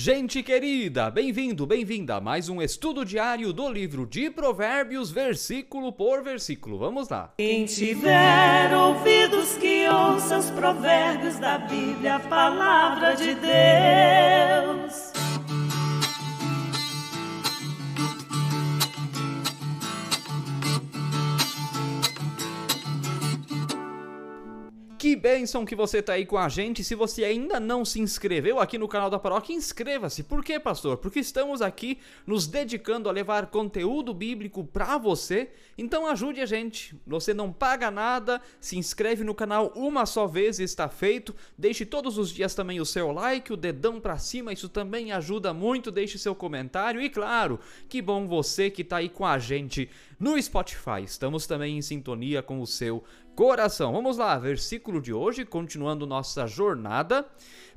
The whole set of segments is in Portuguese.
Gente querida, bem-vindo, bem-vinda a mais um estudo diário do livro de Provérbios, versículo por versículo. Vamos lá. Quem tiver ouvidos que ouça os provérbios da Bíblia, a palavra de Deus. Que bênção que você está aí com a gente. Se você ainda não se inscreveu aqui no canal da Paróquia, inscreva-se. Por quê, pastor? Porque estamos aqui nos dedicando a levar conteúdo bíblico para você. Então ajude a gente. Você não paga nada, se inscreve no canal uma só vez e está feito. Deixe todos os dias também o seu like, o dedão para cima, isso também ajuda muito. Deixe seu comentário e claro, que bom você que está aí com a gente no Spotify. Estamos também em sintonia com o seu coração. Vamos lá, versículo de hoje, continuando nossa jornada.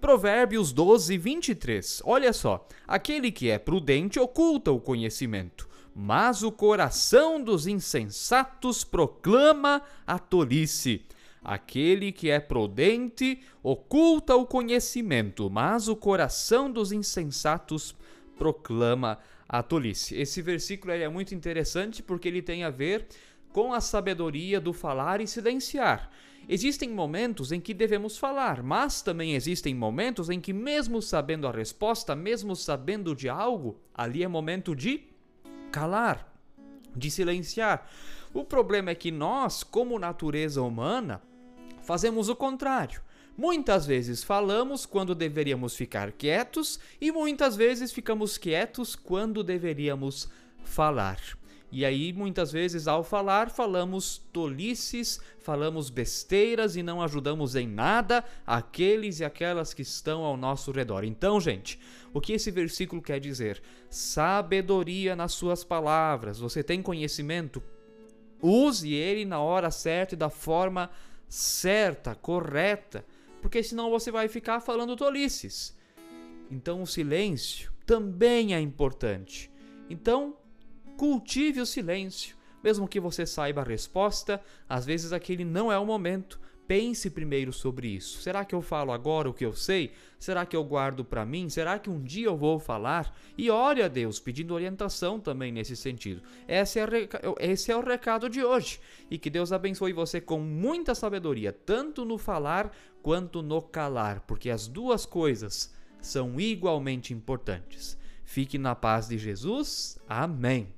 Provérbios 12, 23. Olha só: aquele que é prudente oculta o conhecimento, mas o coração dos insensatos proclama a tolice. Aquele que é prudente oculta o conhecimento, mas o coração dos insensatos proclama a tolice. Esse versículo é muito interessante porque ele tem a ver com a sabedoria do falar e silenciar. Existem momentos em que devemos falar, mas também existem momentos em que, mesmo sabendo a resposta, mesmo sabendo de algo, ali é momento de calar, de silenciar. O problema é que nós, como natureza humana, fazemos o contrário. Muitas vezes falamos quando deveríamos ficar quietos e muitas vezes ficamos quietos quando deveríamos falar. E aí, muitas vezes, ao falar, falamos tolices, falamos besteiras e não ajudamos em nada aqueles e aquelas que estão ao nosso redor. Então, gente, o que esse versículo quer dizer? Sabedoria nas suas palavras. Você tem conhecimento? Use ele na hora certa e da forma certa, correta, porque senão você vai ficar falando tolices. Então, o silêncio também é importante. Então, cultive o silêncio. Mesmo que você saiba a resposta, às vezes aquele não é o momento. Pense primeiro sobre isso. Será que eu falo agora o que eu sei? Será que eu guardo para mim? Será que um dia eu vou falar? E ore a Deus, pedindo orientação também nesse sentido. Esse é, esse é o recado de hoje. E que Deus abençoe você com muita sabedoria, tanto no falar quanto no calar, porque as duas coisas são igualmente importantes. Fique na paz de Jesus. Amém.